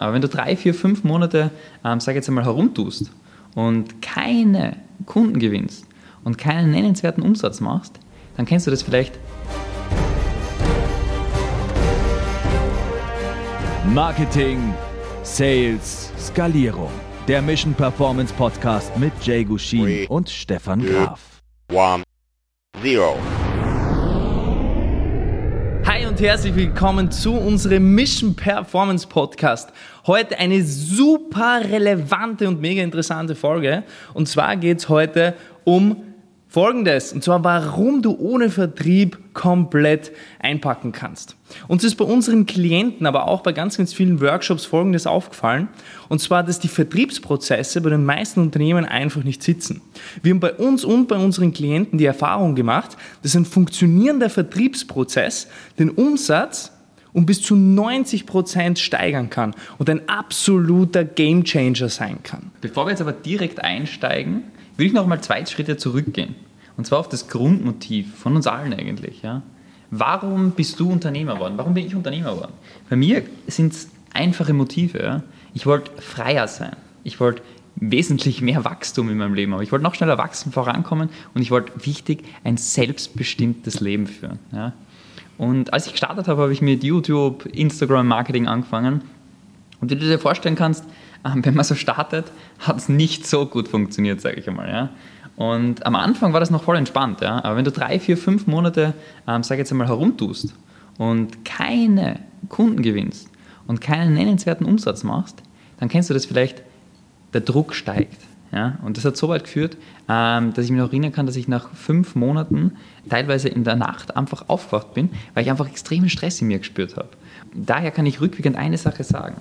Aber wenn du drei, vier, fünf Monate, ähm, sag jetzt einmal, herumtust und keine Kunden gewinnst und keinen nennenswerten Umsatz machst, dann kennst du das vielleicht. Marketing, Sales, Skalierung. Der Mission Performance Podcast mit Jay Gushin Three, und Stefan Graf. one, zero. Herzlich willkommen zu unserem Mission Performance Podcast. Heute eine super relevante und mega interessante Folge. Und zwar geht es heute um Folgendes, und zwar warum du ohne Vertrieb komplett einpacken kannst. Uns ist bei unseren Klienten, aber auch bei ganz, ganz vielen Workshops Folgendes aufgefallen, und zwar, dass die Vertriebsprozesse bei den meisten Unternehmen einfach nicht sitzen. Wir haben bei uns und bei unseren Klienten die Erfahrung gemacht, dass ein funktionierender Vertriebsprozess den Umsatz um bis zu 90 Prozent steigern kann und ein absoluter Gamechanger sein kann. Bevor wir jetzt aber direkt einsteigen, würde ich noch mal zwei Schritte zurückgehen. Und zwar auf das Grundmotiv von uns allen eigentlich. Ja? Warum bist du Unternehmer geworden? Warum bin ich Unternehmer geworden? Bei mir sind es einfache Motive. Ja? Ich wollte freier sein. Ich wollte wesentlich mehr Wachstum in meinem Leben haben. Ich wollte noch schneller wachsen, vorankommen und ich wollte, wichtig, ein selbstbestimmtes Leben führen. Ja? Und als ich gestartet habe, habe ich mit YouTube, Instagram, Marketing angefangen. Und wie du dir vorstellen kannst, wenn man so startet, hat es nicht so gut funktioniert, sage ich einmal. Ja? Und am Anfang war das noch voll entspannt. Ja? Aber wenn du drei, vier, fünf Monate, ähm, sage jetzt einmal, herumtust und keine Kunden gewinnst und keinen nennenswerten Umsatz machst, dann kennst du das vielleicht, der Druck steigt. Ja? Und das hat so weit geführt, ähm, dass ich mich noch erinnern kann, dass ich nach fünf Monaten teilweise in der Nacht einfach aufgewacht bin, weil ich einfach extremen Stress in mir gespürt habe. Daher kann ich rückwirkend eine Sache sagen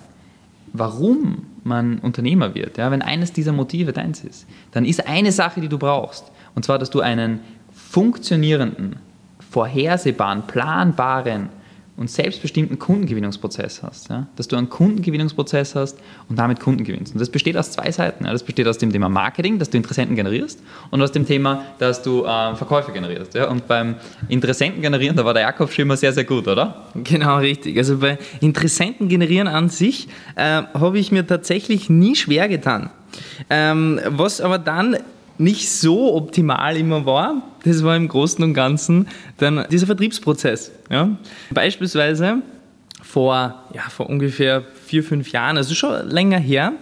warum man Unternehmer wird, ja, wenn eines dieser Motive deins ist, dann ist eine Sache, die du brauchst, und zwar, dass du einen funktionierenden, vorhersehbaren, planbaren und selbstbestimmten Kundengewinnungsprozess hast. Ja? Dass du einen Kundengewinnungsprozess hast und damit Kunden gewinnst. Und das besteht aus zwei Seiten. Ja? Das besteht aus dem Thema Marketing, dass du Interessenten generierst und aus dem Thema, dass du äh, Verkäufe generierst. Ja? Und beim Interessenten generieren, da war der Jakob schon immer sehr, sehr gut, oder? Genau, richtig. Also bei Interessenten generieren an sich äh, habe ich mir tatsächlich nie schwer getan. Ähm, was aber dann nicht so optimal immer war, das war im Großen und Ganzen dann dieser Vertriebsprozess. Ja? Beispielsweise vor, ja, vor ungefähr vier, fünf Jahren, also schon länger her,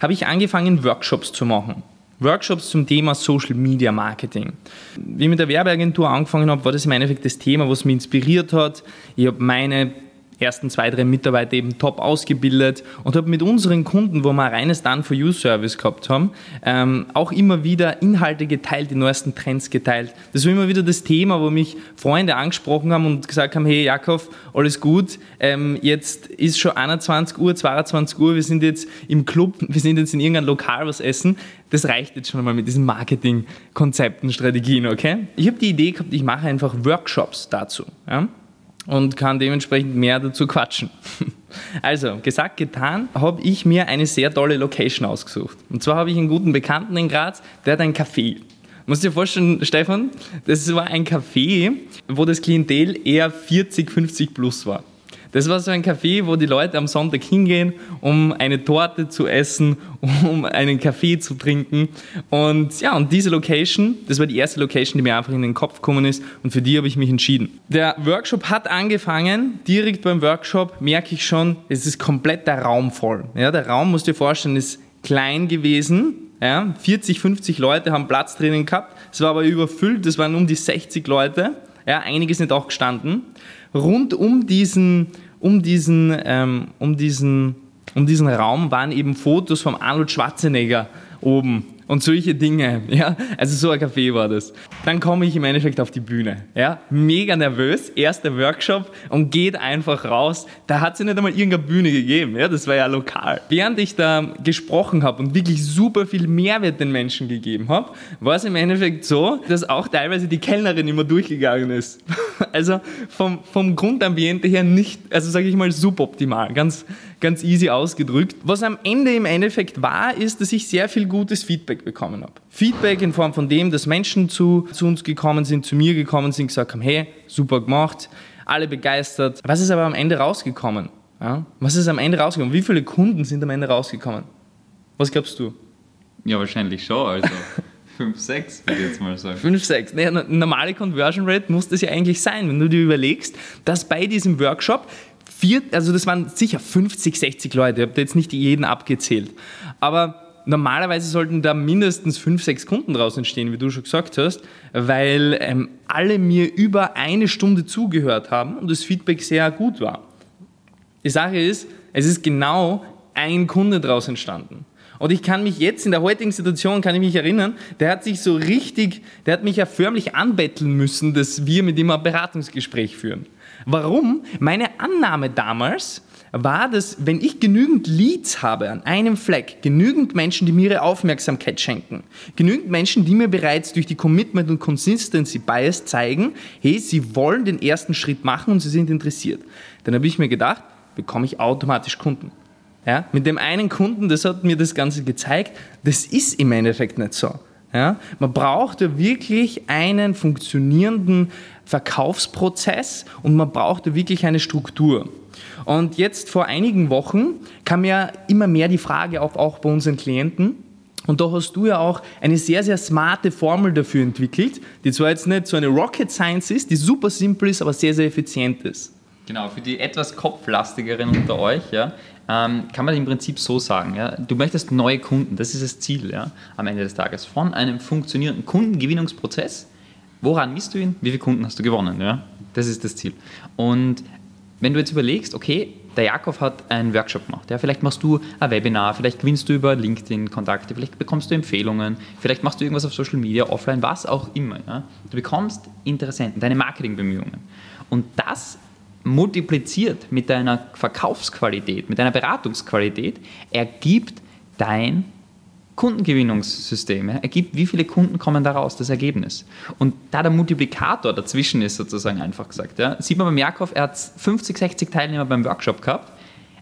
habe ich angefangen, Workshops zu machen. Workshops zum Thema Social Media Marketing. Wie ich mit der Werbeagentur angefangen habe, war das im Endeffekt das Thema, was mich inspiriert hat. Ich habe meine ersten zwei, drei Mitarbeiter eben top ausgebildet und habe mit unseren Kunden, wo wir ein reines Done-for-You-Service gehabt haben, ähm, auch immer wieder Inhalte geteilt, die neuesten Trends geteilt. Das war immer wieder das Thema, wo mich Freunde angesprochen haben und gesagt haben, hey Jakob, alles gut, ähm, jetzt ist schon 21 Uhr, 22 Uhr, wir sind jetzt im Club, wir sind jetzt in irgendeinem Lokal was essen. Das reicht jetzt schon einmal mit diesen Marketing-Konzepten, Strategien, okay? Ich habe die Idee gehabt, ich mache einfach Workshops dazu. Ja? Und kann dementsprechend mehr dazu quatschen. Also, gesagt, getan, habe ich mir eine sehr tolle Location ausgesucht. Und zwar habe ich einen guten Bekannten in Graz, der hat ein Café. Musst dir vorstellen, Stefan, das war ein Café, wo das Klientel eher 40, 50 plus war. Das war so ein Café, wo die Leute am Sonntag hingehen, um eine Torte zu essen, um einen Kaffee zu trinken. Und ja, und diese Location, das war die erste Location, die mir einfach in den Kopf gekommen ist und für die habe ich mich entschieden. Der Workshop hat angefangen, direkt beim Workshop merke ich schon, es ist komplett der Raum voll. Ja, der Raum, musst du dir vorstellen, ist klein gewesen, ja, 40, 50 Leute haben Platz drinnen gehabt. Es war aber überfüllt, es waren um die 60 Leute. Ja, einige sind auch gestanden. Rund um diesen um diesen, ähm, um diesen, um diesen Raum waren eben Fotos von Arnold Schwarzenegger oben und solche Dinge. Ja? Also so ein Café war das. Dann komme ich im Endeffekt auf die Bühne. Ja? Mega nervös, erster Workshop und geht einfach raus. Da hat es ja nicht einmal irgendeine Bühne gegeben. Ja? Das war ja lokal. Während ich da gesprochen habe und wirklich super viel Mehrwert den Menschen gegeben habe, war es im Endeffekt so, dass auch teilweise die Kellnerin immer durchgegangen ist. Also vom, vom Grundambiente her nicht, also sage ich mal suboptimal. Ganz, ganz easy ausgedrückt. Was am Ende im Endeffekt war, ist, dass ich sehr viel gutes Feedback bekommen habe. Feedback in Form von dem, dass Menschen zu, zu uns gekommen sind, zu mir gekommen sind, gesagt haben, hey, super gemacht, alle begeistert. Was ist aber am Ende rausgekommen? Ja? Was ist am Ende rausgekommen? Wie viele Kunden sind am Ende rausgekommen? Was glaubst du? Ja, wahrscheinlich schon. Also 5, 6 würde ich jetzt mal sagen. 5, 6. Naja, normale Conversion Rate muss das ja eigentlich sein, wenn du dir überlegst, dass bei diesem Workshop vier, also das waren sicher 50, 60 Leute, ich habe jetzt nicht jeden abgezählt, aber normalerweise sollten da mindestens 5, 6 Kunden draus entstehen, wie du schon gesagt hast, weil ähm, alle mir über eine Stunde zugehört haben und das Feedback sehr gut war. Die Sache ist, es ist genau ein Kunde daraus entstanden. Und ich kann mich jetzt in der heutigen Situation, kann ich mich erinnern, der hat sich so richtig, der hat mich ja förmlich anbetteln müssen, dass wir mit ihm ein Beratungsgespräch führen. Warum? Meine Annahme damals war, dass wenn ich genügend Leads habe an einem Fleck, genügend Menschen, die mir ihre Aufmerksamkeit schenken, genügend Menschen, die mir bereits durch die Commitment und Consistency Bias zeigen, hey, sie wollen den ersten Schritt machen und sie sind interessiert. Dann habe ich mir gedacht, bekomme ich automatisch Kunden. Ja, mit dem einen Kunden, das hat mir das Ganze gezeigt, das ist im Endeffekt nicht so. Ja, man braucht ja wirklich einen funktionierenden Verkaufsprozess und man braucht ja wirklich eine Struktur. Und jetzt vor einigen Wochen kam ja immer mehr die Frage auf, auch bei unseren Klienten, und da hast du ja auch eine sehr, sehr smarte Formel dafür entwickelt, die zwar jetzt nicht so eine Rocket Science ist, die super simpel ist, aber sehr, sehr effizient ist. Genau, für die etwas kopflastigeren unter euch, ja, ähm, kann man im Prinzip so sagen. Ja, du möchtest neue Kunden, das ist das Ziel ja, am Ende des Tages. Von einem funktionierenden Kundengewinnungsprozess, woran misst du ihn, wie viele Kunden hast du gewonnen? Ja? Das ist das Ziel. Und wenn du jetzt überlegst, okay, der Jakob hat einen Workshop gemacht, ja, vielleicht machst du ein Webinar, vielleicht gewinnst du über LinkedIn Kontakte, vielleicht bekommst du Empfehlungen, vielleicht machst du irgendwas auf Social Media, offline, was auch immer. Ja. Du bekommst Interessenten, deine Marketingbemühungen. Und das multipliziert mit deiner Verkaufsqualität, mit deiner Beratungsqualität, ergibt dein Kundengewinnungssystem. ergibt, wie viele Kunden kommen da raus, das Ergebnis. Und da der Multiplikator dazwischen ist, sozusagen einfach gesagt, ja, sieht man beim Jakov, er hat 50, 60 Teilnehmer beim Workshop gehabt,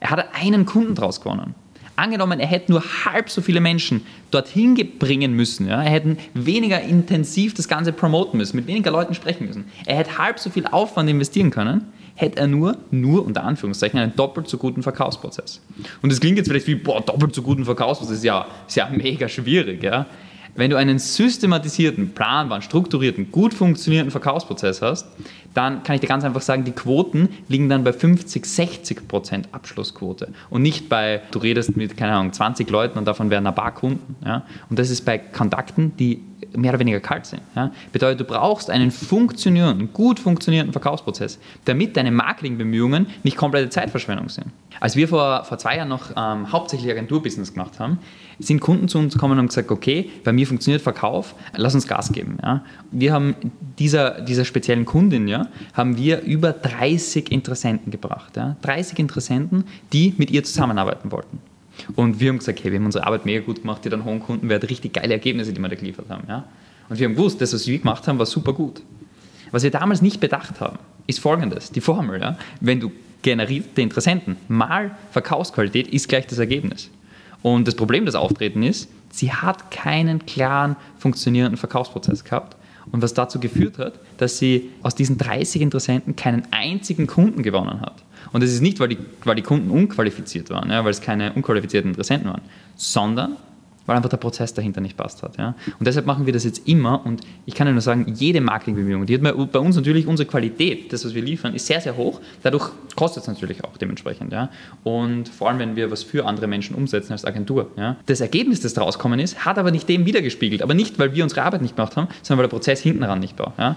er hat einen Kunden draus gewonnen. Angenommen, er hätte nur halb so viele Menschen dorthin bringen müssen, ja, er hätte weniger intensiv das Ganze promoten müssen, mit weniger Leuten sprechen müssen, er hätte halb so viel Aufwand investieren können, hätte er nur, nur unter Anführungszeichen, einen doppelt so guten Verkaufsprozess. Und das klingt jetzt vielleicht wie, boah, doppelt so guten Verkaufsprozess, ja, ist ja mega schwierig. Ja? Wenn du einen systematisierten, planbaren, strukturierten, gut funktionierenden Verkaufsprozess hast, dann kann ich dir ganz einfach sagen, die Quoten liegen dann bei 50, 60 Prozent Abschlussquote und nicht bei, du redest mit, keine Ahnung, 20 Leuten und davon werden ein paar Kunden. Ja? Und das ist bei Kontakten, die mehr oder weniger kalt sind. Ja? Bedeutet, du brauchst einen funktionierenden, gut funktionierenden Verkaufsprozess, damit deine Marketingbemühungen nicht komplette Zeitverschwendung sind. Als wir vor, vor zwei Jahren noch ähm, hauptsächlich Agenturbusiness gemacht haben, sind Kunden zu uns gekommen und haben gesagt, okay, bei mir funktioniert Verkauf, lass uns Gas geben. Ja? Wir haben dieser, dieser speziellen Kundin, ja, haben wir über 30 Interessenten gebracht. Ja? 30 Interessenten, die mit ihr zusammenarbeiten wollten. Und wir haben gesagt, hey, wir haben unsere Arbeit mega gut gemacht, die dann hohen Kundenwert, richtig geile Ergebnisse, die wir da geliefert haben. Ja? Und wir haben gewusst, das, was wir gemacht haben, war super gut. Was wir damals nicht bedacht haben, ist folgendes: Die Formel, ja? wenn du generierte Interessenten mal Verkaufsqualität ist gleich das Ergebnis. Und das Problem, das auftreten ist, sie hat keinen klaren, funktionierenden Verkaufsprozess gehabt. Und was dazu geführt hat, dass sie aus diesen 30 Interessenten keinen einzigen Kunden gewonnen hat. Und das ist nicht, weil die, weil die Kunden unqualifiziert waren, ja, weil es keine unqualifizierten Interessenten waren, sondern weil einfach der Prozess dahinter nicht passt hat. Ja. Und deshalb machen wir das jetzt immer und ich kann nur sagen, jede Marketingbemühung, die hat bei uns natürlich unsere Qualität, das, was wir liefern, ist sehr, sehr hoch. Dadurch kostet es natürlich auch dementsprechend. Ja. Und vor allem, wenn wir was für andere Menschen umsetzen als Agentur. Ja. Das Ergebnis, das daraus kommen ist, hat aber nicht dem wiedergespiegelt. Aber nicht, weil wir unsere Arbeit nicht gemacht haben, sondern weil der Prozess hinten ran nicht war. Ja.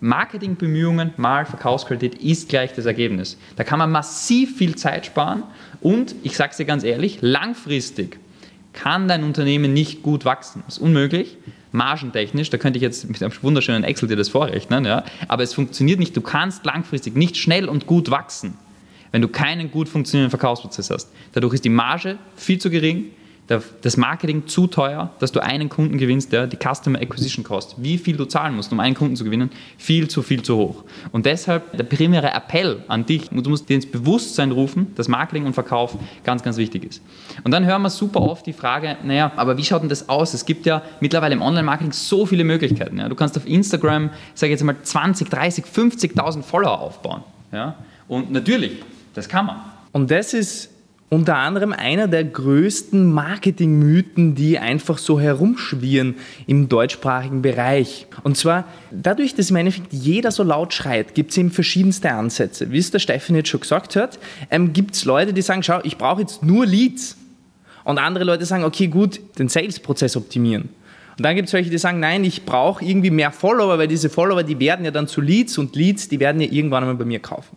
Marketingbemühungen mal Verkaufsqualität ist gleich das Ergebnis. Da kann man massiv viel Zeit sparen und, ich sage es dir ganz ehrlich, langfristig kann dein Unternehmen nicht gut wachsen. Das ist unmöglich. Margentechnisch, da könnte ich jetzt mit einem wunderschönen Excel dir das vorrechnen, ja, aber es funktioniert nicht. Du kannst langfristig nicht schnell und gut wachsen, wenn du keinen gut funktionierenden Verkaufsprozess hast. Dadurch ist die Marge viel zu gering, das Marketing zu teuer, dass du einen Kunden gewinnst, ja, die Customer Acquisition Cost, wie viel du zahlen musst, um einen Kunden zu gewinnen, viel zu viel zu hoch. Und deshalb der primäre Appell an dich, du musst dir ins Bewusstsein rufen, dass Marketing und Verkauf ganz, ganz wichtig ist. Und dann hören wir super oft die Frage, naja, aber wie schaut denn das aus? Es gibt ja mittlerweile im Online-Marketing so viele Möglichkeiten. Ja. Du kannst auf Instagram, sage ich jetzt mal, 20, 30, 50.000 Follower aufbauen. Ja. Und natürlich, das kann man. Und das ist unter anderem einer der größten Marketingmythen, die einfach so herumschwirren im deutschsprachigen Bereich. Und zwar dadurch, dass im Endeffekt jeder so laut schreit, gibt es eben verschiedenste Ansätze. Wie es der Steffen jetzt schon gesagt hat, ähm, gibt es Leute, die sagen, schau, ich brauche jetzt nur Leads. Und andere Leute sagen, okay, gut, den Sales-Prozess optimieren. Und dann gibt es welche, die sagen, nein, ich brauche irgendwie mehr Follower, weil diese Follower, die werden ja dann zu Leads und Leads, die werden ja irgendwann einmal bei mir kaufen.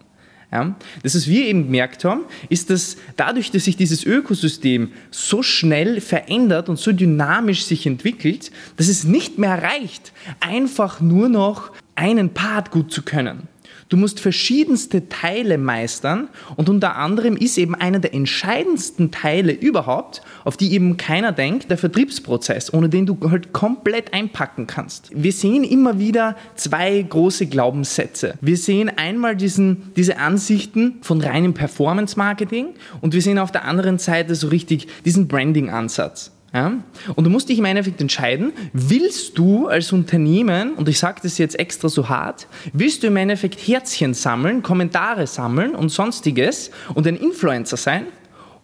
Ja? Das, was wir eben gemerkt haben, ist, dass dadurch, dass sich dieses Ökosystem so schnell verändert und so dynamisch sich entwickelt, dass es nicht mehr reicht, einfach nur noch einen Part gut zu können. Du musst verschiedenste Teile meistern und unter anderem ist eben einer der entscheidendsten Teile überhaupt, auf die eben keiner denkt, der Vertriebsprozess, ohne den du halt komplett einpacken kannst. Wir sehen immer wieder zwei große Glaubenssätze. Wir sehen einmal diesen, diese Ansichten von reinem Performance-Marketing und wir sehen auf der anderen Seite so richtig diesen Branding-Ansatz. Ja? Und du musst dich im Endeffekt entscheiden, willst du als Unternehmen, und ich sage das jetzt extra so hart, willst du im Endeffekt Herzchen sammeln, Kommentare sammeln und sonstiges und ein Influencer sein?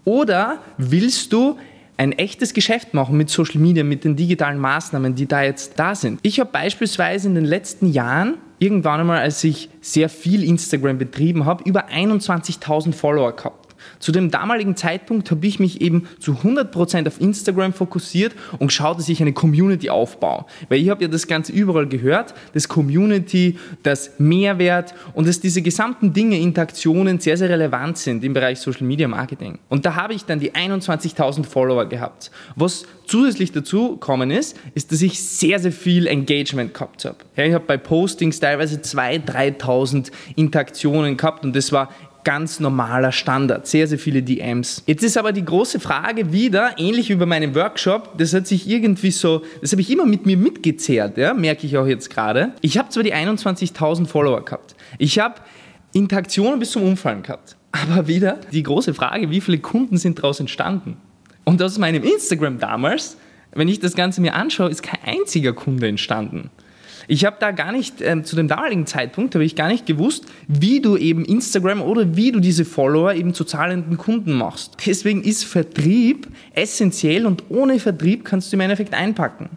Oder willst du ein echtes Geschäft machen mit Social Media, mit den digitalen Maßnahmen, die da jetzt da sind? Ich habe beispielsweise in den letzten Jahren irgendwann einmal, als ich sehr viel Instagram betrieben habe, über 21.000 Follower gehabt. Zu dem damaligen Zeitpunkt habe ich mich eben zu 100% auf Instagram fokussiert und geschaut, dass ich eine Community aufbaue. Weil ich habe ja das Ganze überall gehört, dass Community, das Mehrwert und dass diese gesamten Dinge, Interaktionen sehr, sehr relevant sind im Bereich Social Media Marketing. Und da habe ich dann die 21.000 Follower gehabt. Was zusätzlich dazu gekommen ist, ist, dass ich sehr, sehr viel Engagement gehabt habe. Ich habe bei Postings teilweise 2.000, 3.000 Interaktionen gehabt und das war ganz normaler Standard. Sehr, sehr viele DMs. Jetzt ist aber die große Frage wieder, ähnlich wie bei meinem Workshop, das hat sich irgendwie so, das habe ich immer mit mir mitgezehrt, ja, merke ich auch jetzt gerade. Ich habe zwar die 21.000 Follower gehabt. Ich habe Interaktionen bis zum Umfallen gehabt. Aber wieder die große Frage, wie viele Kunden sind daraus entstanden? Und aus meinem Instagram damals, wenn ich das Ganze mir anschaue, ist kein einziger Kunde entstanden. Ich habe da gar nicht, äh, zu dem damaligen Zeitpunkt habe ich gar nicht gewusst, wie du eben Instagram oder wie du diese Follower eben zu zahlenden Kunden machst. Deswegen ist Vertrieb essentiell und ohne Vertrieb kannst du im Endeffekt einpacken.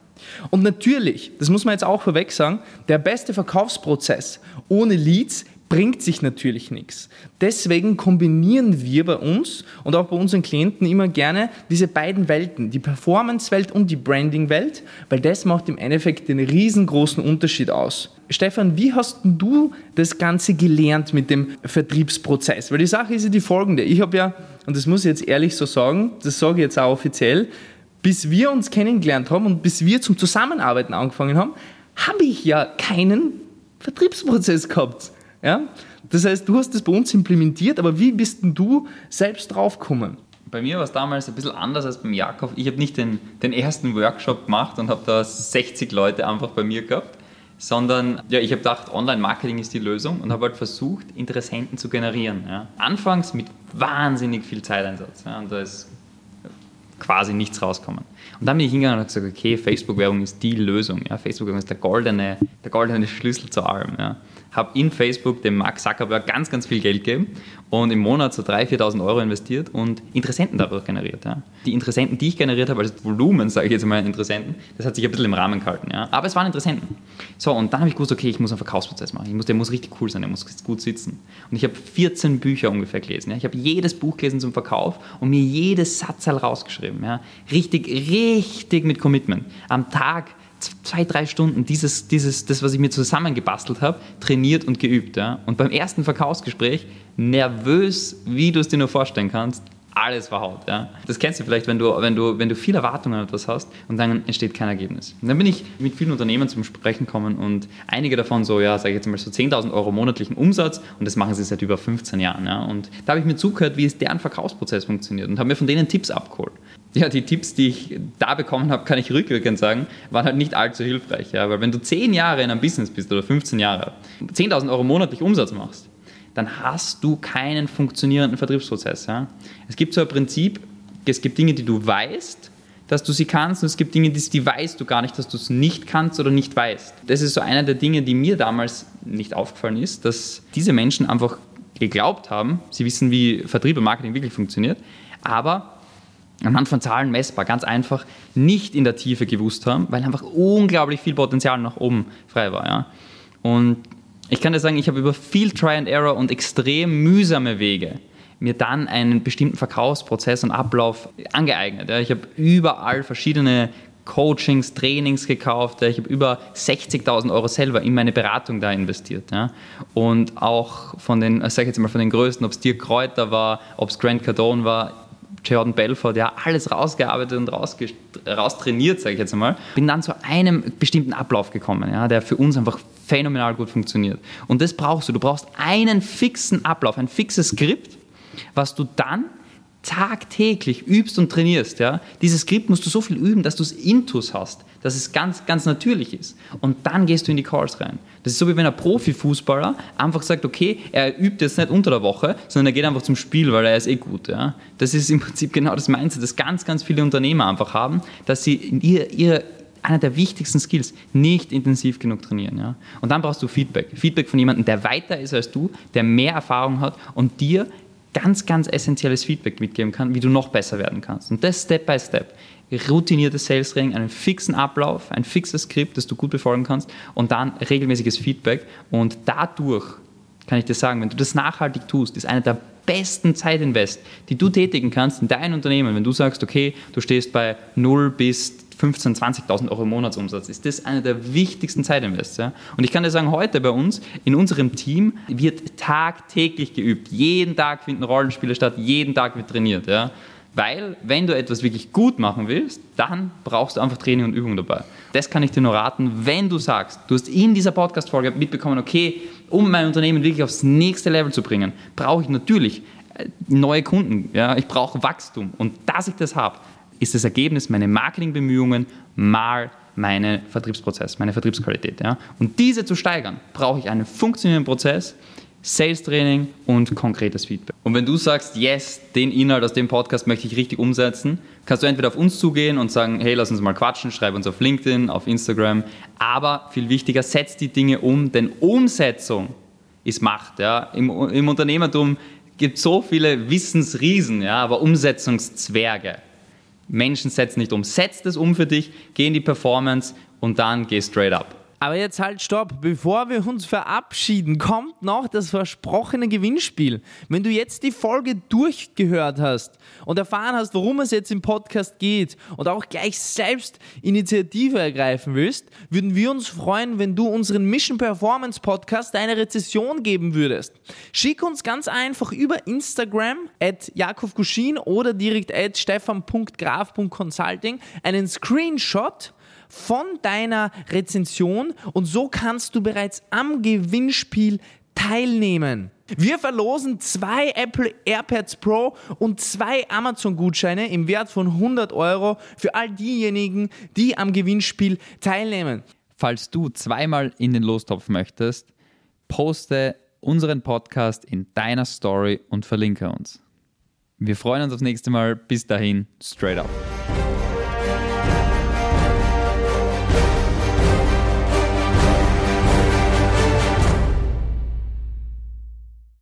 Und natürlich, das muss man jetzt auch vorweg sagen, der beste Verkaufsprozess ohne Leads bringt sich natürlich nichts. Deswegen kombinieren wir bei uns und auch bei unseren Klienten immer gerne diese beiden Welten, die Performance-Welt und die Branding-Welt, weil das macht im Endeffekt den riesengroßen Unterschied aus. Stefan, wie hast du das Ganze gelernt mit dem Vertriebsprozess? Weil die Sache ist ja die folgende. Ich habe ja, und das muss ich jetzt ehrlich so sagen, das sage ich jetzt auch offiziell, bis wir uns kennengelernt haben und bis wir zum Zusammenarbeiten angefangen haben, habe ich ja keinen Vertriebsprozess gehabt. Ja? Das heißt, du hast das bei uns implementiert, aber wie bist denn du selbst draufgekommen? Bei mir war es damals ein bisschen anders als beim Jakob. Ich habe nicht den, den ersten Workshop gemacht und habe da 60 Leute einfach bei mir gehabt, sondern ja, ich habe gedacht, Online-Marketing ist die Lösung und habe halt versucht, Interessenten zu generieren. Ja. Anfangs mit wahnsinnig viel Zeiteinsatz. Ja, und da ist quasi nichts rauskommen. Und dann bin ich hingegangen und habe gesagt, okay, Facebook-Werbung ist die Lösung. Ja. Facebook-Werbung ist der goldene, der goldene Schlüssel zu allem. Ja habe in Facebook dem Mark Zuckerberg ganz, ganz viel Geld gegeben und im Monat so 3.000, 4.000 Euro investiert und Interessenten dadurch generiert. Ja. Die Interessenten, die ich generiert habe, also das Volumen, sage ich jetzt mal, Interessenten, das hat sich ein bisschen im Rahmen gehalten. Ja. Aber es waren Interessenten. So, und dann habe ich gewusst, okay, ich muss einen Verkaufsprozess machen. Ich muss, der muss richtig cool sein, der muss gut sitzen. Und ich habe 14 Bücher ungefähr gelesen. Ja. Ich habe jedes Buch gelesen zum Verkauf und mir jedes Satzal rausgeschrieben. Richtig, richtig mit Commitment. Am Tag zwei, drei Stunden dieses, dieses, das, was ich mir zusammengebastelt habe, trainiert und geübt. Ja? Und beim ersten Verkaufsgespräch nervös, wie du es dir nur vorstellen kannst, alles verhaut. Ja? Das kennst du vielleicht, wenn du, wenn, du, wenn du viel Erwartungen an etwas hast und dann entsteht kein Ergebnis. Und dann bin ich mit vielen Unternehmen zum Sprechen gekommen und einige davon so, ja, sage ich jetzt mal so 10.000 Euro monatlichen Umsatz und das machen sie seit über 15 Jahren. Ja? Und da habe ich mir zugehört, wie es deren Verkaufsprozess funktioniert und habe mir von denen Tipps abgeholt ja, die Tipps, die ich da bekommen habe, kann ich rückwirkend sagen, waren halt nicht allzu hilfreich. Ja? Weil wenn du 10 Jahre in einem Business bist oder 15 Jahre, 10.000 Euro monatlich Umsatz machst, dann hast du keinen funktionierenden Vertriebsprozess. Ja? Es gibt so ein Prinzip, es gibt Dinge, die du weißt, dass du sie kannst und es gibt Dinge, die, die weißt du gar nicht, dass du es nicht kannst oder nicht weißt. Das ist so einer der Dinge, die mir damals nicht aufgefallen ist, dass diese Menschen einfach geglaubt haben, sie wissen, wie Vertrieb und Marketing wirklich funktioniert, aber anhand von Zahlen messbar, ganz einfach, nicht in der Tiefe gewusst haben, weil einfach unglaublich viel Potenzial nach oben frei war. Ja. Und ich kann dir sagen, ich habe über viel Try and Error und extrem mühsame Wege mir dann einen bestimmten Verkaufsprozess und Ablauf angeeignet. Ich habe überall verschiedene Coachings, Trainings gekauft. Ich habe über 60.000 Euro selber in meine Beratung da investiert. Und auch von den, ich jetzt mal von den Größten, ob es Dirk Kräuter war, ob es Grant Cardone war, Jordan Belfort, ja, alles rausgearbeitet und raustrainiert, sage ich jetzt einmal. Bin dann zu einem bestimmten Ablauf gekommen, ja, der für uns einfach phänomenal gut funktioniert. Und das brauchst du. Du brauchst einen fixen Ablauf, ein fixes Skript, was du dann tagtäglich übst und trainierst. Ja? Dieses Skript musst du so viel üben, dass du es intus hast, dass es ganz, ganz natürlich ist. Und dann gehst du in die Calls rein. Das ist so, wie wenn ein Profifußballer einfach sagt, okay, er übt jetzt nicht unter der Woche, sondern er geht einfach zum Spiel, weil er ist eh gut. Ja? Das ist im Prinzip genau das Mindset, das ganz, ganz viele Unternehmer einfach haben, dass sie ihr, ihr einer der wichtigsten Skills, nicht intensiv genug trainieren. Ja? Und dann brauchst du Feedback. Feedback von jemandem, der weiter ist als du, der mehr Erfahrung hat und dir ganz, ganz essentielles Feedback mitgeben kann, wie du noch besser werden kannst. Und das Step by Step. Routiniertes Sales Training, einen fixen Ablauf, ein fixes Skript, das du gut befolgen kannst und dann regelmäßiges Feedback. Und dadurch kann ich dir sagen, wenn du das nachhaltig tust, ist einer der besten Zeitinvest, die du tätigen kannst in dein Unternehmen, wenn du sagst, okay, du stehst bei 0 bis 15.000, 20.000 Euro Monatsumsatz, ist das einer der wichtigsten Zeitinvests. Ja? Und ich kann dir sagen, heute bei uns, in unserem Team, wird tagtäglich geübt. Jeden Tag finden Rollenspiele statt, jeden Tag wird trainiert. Ja? Weil, wenn du etwas wirklich gut machen willst, dann brauchst du einfach Training und Übung dabei. Das kann ich dir nur raten, wenn du sagst, du hast in dieser Podcast-Folge mitbekommen, okay, um mein Unternehmen wirklich aufs nächste Level zu bringen, brauche ich natürlich äh, neue Kunden. Ja? Ich brauche Wachstum. Und dass ich das habe, ist das Ergebnis meiner Marketingbemühungen mal meinen Vertriebsprozess, meine Vertriebsqualität. Ja? Und diese zu steigern, brauche ich einen funktionierenden Prozess, Sales Training und konkretes Feedback. Und wenn du sagst, yes, den Inhalt aus dem Podcast möchte ich richtig umsetzen, kannst du entweder auf uns zugehen und sagen, hey, lass uns mal quatschen, schreib uns auf LinkedIn, auf Instagram. Aber viel wichtiger, setz die Dinge um, denn Umsetzung ist Macht. Ja? Im, Im Unternehmertum gibt es so viele Wissensriesen, ja, aber Umsetzungszwerge. Menschen setzen nicht um. Setz das um für dich, geh in die Performance und dann geh straight up. Aber jetzt halt stopp, bevor wir uns verabschieden, kommt noch das versprochene Gewinnspiel. Wenn du jetzt die Folge durchgehört hast und erfahren hast, worum es jetzt im Podcast geht und auch gleich selbst Initiative ergreifen willst, würden wir uns freuen, wenn du unseren Mission Performance Podcast eine Rezession geben würdest. Schick uns ganz einfach über Instagram at Jakov Guschin oder direkt at stefan.graf.consulting einen Screenshot von deiner Rezension und so kannst du bereits am Gewinnspiel teilnehmen. Wir verlosen zwei Apple AirPads Pro und zwei Amazon-Gutscheine im Wert von 100 Euro für all diejenigen, die am Gewinnspiel teilnehmen. Falls du zweimal in den Lostopf möchtest, poste unseren Podcast in deiner Story und verlinke uns. Wir freuen uns aufs nächste Mal. Bis dahin, straight up.